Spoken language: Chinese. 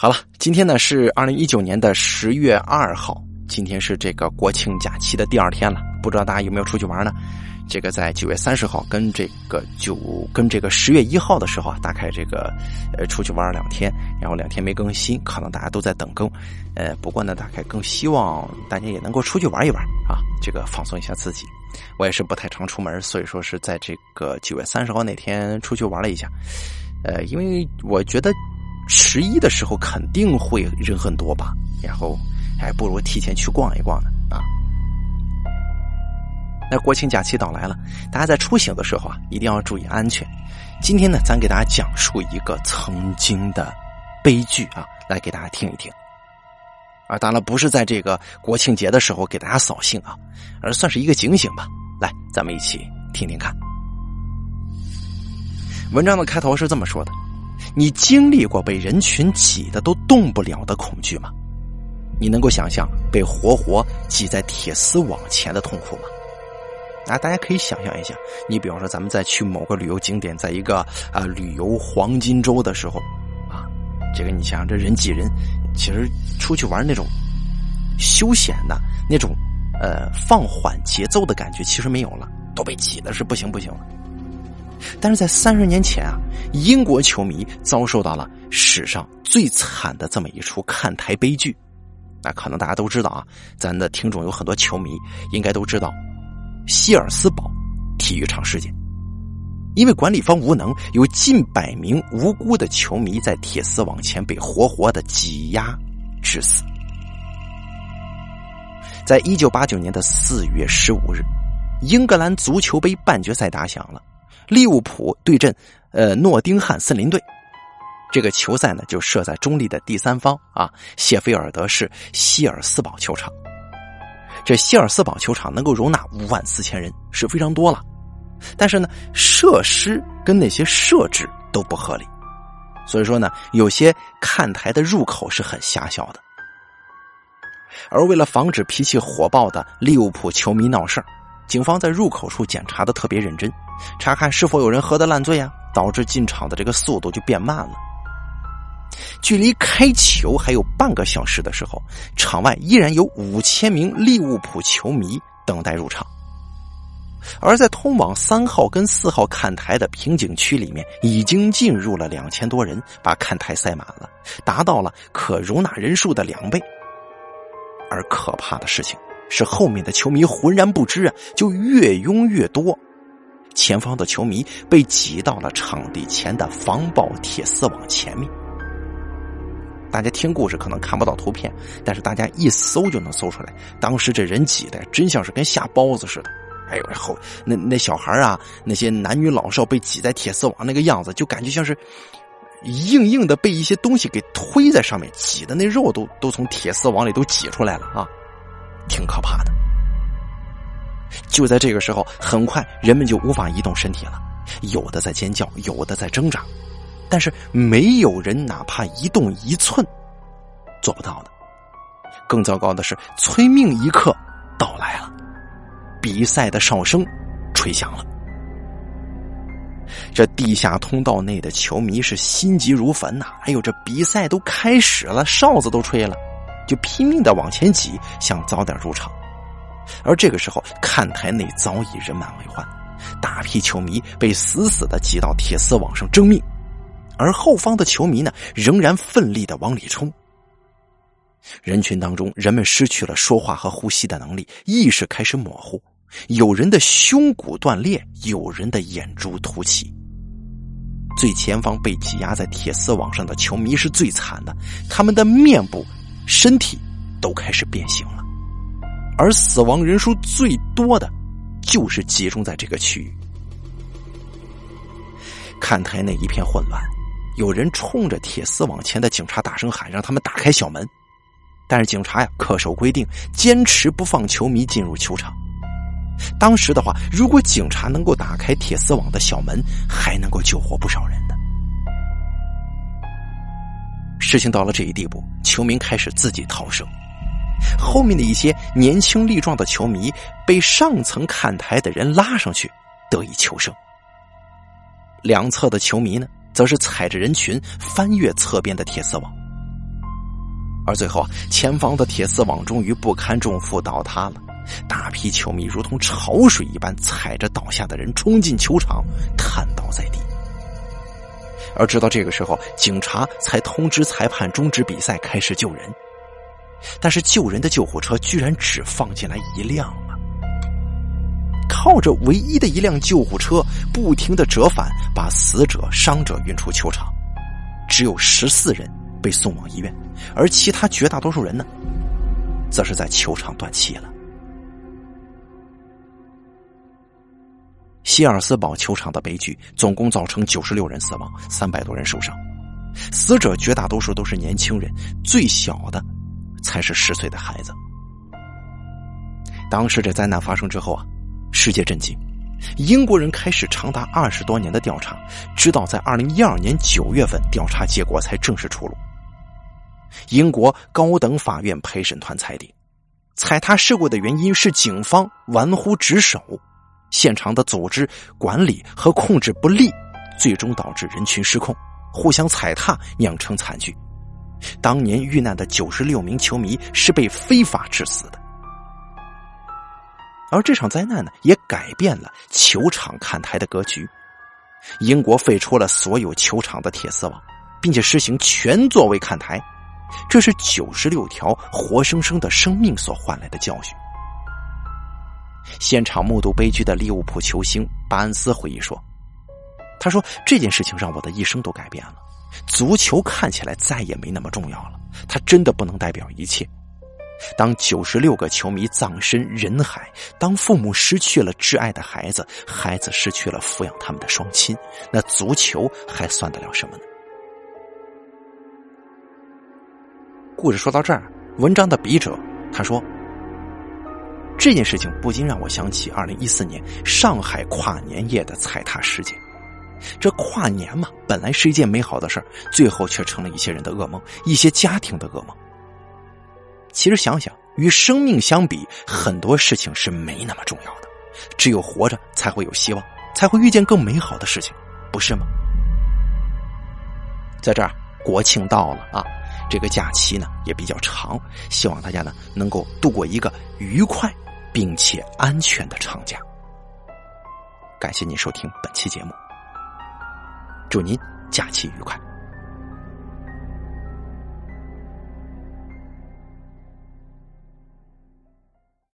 好了，今天呢是二零一九年的十月二号，今天是这个国庆假期的第二天了。不知道大家有没有出去玩呢？这个在九月三十号跟这个九跟这个十月一号的时候啊，大概这个呃出去玩了两天，然后两天没更新，可能大家都在等更。呃，不过呢，大概更希望大家也能够出去玩一玩啊，这个放松一下自己。我也是不太常出门，所以说是在这个九月三十号那天出去玩了一下。呃，因为我觉得。十一的时候肯定会人很多吧，然后还不如提前去逛一逛呢啊。那国庆假期到来了，大家在出行的时候啊，一定要注意安全。今天呢，咱给大家讲述一个曾经的悲剧啊，来给大家听一听。啊，当然不是在这个国庆节的时候给大家扫兴啊，而算是一个警醒吧。来，咱们一起听听看。文章的开头是这么说的。你经历过被人群挤得都动不了的恐惧吗？你能够想象被活活挤在铁丝网前的痛苦吗？啊，大家可以想象一下，你比方说咱们在去某个旅游景点，在一个啊旅游黄金周的时候，啊，这个你想想这人挤人，其实出去玩那种休闲的那种呃放缓节奏的感觉其实没有了，都被挤的是不行不行了。但是在三十年前啊，英国球迷遭受到了史上最惨的这么一出看台悲剧。那可能大家都知道啊，咱的听众有很多球迷，应该都知道希尔斯堡体育场事件。因为管理方无能，有近百名无辜的球迷在铁丝网前被活活的挤压致死。在一九八九年的四月十五日，英格兰足球杯半决赛打响了。利物浦对阵呃诺丁汉森林队，这个球赛呢就设在中立的第三方啊谢菲尔德市希尔斯堡球场。这希尔斯堡球场能够容纳五万四千人，是非常多了。但是呢，设施跟那些设置都不合理，所以说呢，有些看台的入口是很狭小的。而为了防止脾气火爆的利物浦球迷闹事警方在入口处检查的特别认真。查看是否有人喝得烂醉啊，导致进场的这个速度就变慢了。距离开球还有半个小时的时候，场外依然有五千名利物浦球迷等待入场。而在通往三号跟四号看台的瓶颈区里面，已经进入了两千多人，把看台塞满了，达到了可容纳人数的两倍。而可怕的事情是，后面的球迷浑然不知啊，就越拥越多。前方的球迷被挤到了场地前的防爆铁丝网前面。大家听故事可能看不到图片，但是大家一搜就能搜出来。当时这人挤的真像是跟下包子似的。哎呦，后那那小孩啊，那些男女老少被挤在铁丝网那个样子，就感觉像是硬硬的被一些东西给推在上面，挤的那肉都都从铁丝网里都挤出来了啊，挺可怕的。就在这个时候，很快人们就无法移动身体了，有的在尖叫，有的在挣扎，但是没有人哪怕移动一寸做不到的。更糟糕的是，催命一刻到来了，比赛的哨声吹响了。这地下通道内的球迷是心急如焚呐！哎呦，这比赛都开始了，哨子都吹了，就拼命的往前挤，想早点入场。而这个时候，看台内早已人满为患，大批球迷被死死的挤到铁丝网上争命，而后方的球迷呢，仍然奋力的往里冲。人群当中，人们失去了说话和呼吸的能力，意识开始模糊，有人的胸骨断裂，有人的眼珠凸起。最前方被挤压在铁丝网上的球迷是最惨的，他们的面部、身体都开始变形了。而死亡人数最多的，就是集中在这个区域。看台内一片混乱，有人冲着铁丝网前的警察大声喊，让他们打开小门。但是警察呀，恪守规定，坚持不放球迷进入球场。当时的话，如果警察能够打开铁丝网的小门，还能够救活不少人的。事情到了这一地步，球迷开始自己逃生。后面的一些年轻力壮的球迷被上层看台的人拉上去，得以求生。两侧的球迷呢，则是踩着人群翻越侧边的铁丝网。而最后啊，前方的铁丝网终于不堪重负倒塌了，大批球迷如同潮水一般踩着倒下的人冲进球场，瘫倒在地。而直到这个时候，警察才通知裁判终止比赛，开始救人。但是救人的救护车居然只放进来一辆啊！靠着唯一的一辆救护车不停的折返，把死者、伤者运出球场，只有十四人被送往医院，而其他绝大多数人呢，则是在球场断气了。希尔斯堡球场的悲剧总共造成九十六人死亡，三百多人受伤，死者绝大多数都是年轻人，最小的才是十岁的孩子。当时这灾难发生之后啊。世界震惊，英国人开始长达二十多年的调查，直到在二零一二年九月份，调查结果才正式出炉。英国高等法院陪审团裁定，踩踏事故的原因是警方玩忽职守，现场的组织管理和控制不力，最终导致人群失控，互相踩踏酿成惨剧。当年遇难的九十六名球迷是被非法致死的。而这场灾难呢，也改变了球场看台的格局。英国废除了所有球场的铁丝网，并且实行全座位看台，这是九十六条活生生的生命所换来的教训。现场目睹悲剧的利物浦球星巴恩斯回忆说：“他说这件事情让我的一生都改变了。足球看起来再也没那么重要了，它真的不能代表一切。”当九十六个球迷葬身人海，当父母失去了挚爱的孩子，孩子失去了抚养他们的双亲，那足球还算得了什么呢？故事说到这儿，文章的笔者他说：“这件事情不禁让我想起二零一四年上海跨年夜的踩踏事件。这跨年嘛，本来是一件美好的事儿，最后却成了一些人的噩梦，一些家庭的噩梦。”其实想想，与生命相比，很多事情是没那么重要的。只有活着，才会有希望，才会遇见更美好的事情，不是吗？在这儿，国庆到了啊，这个假期呢也比较长，希望大家呢能够度过一个愉快并且安全的长假。感谢您收听本期节目，祝您假期愉快。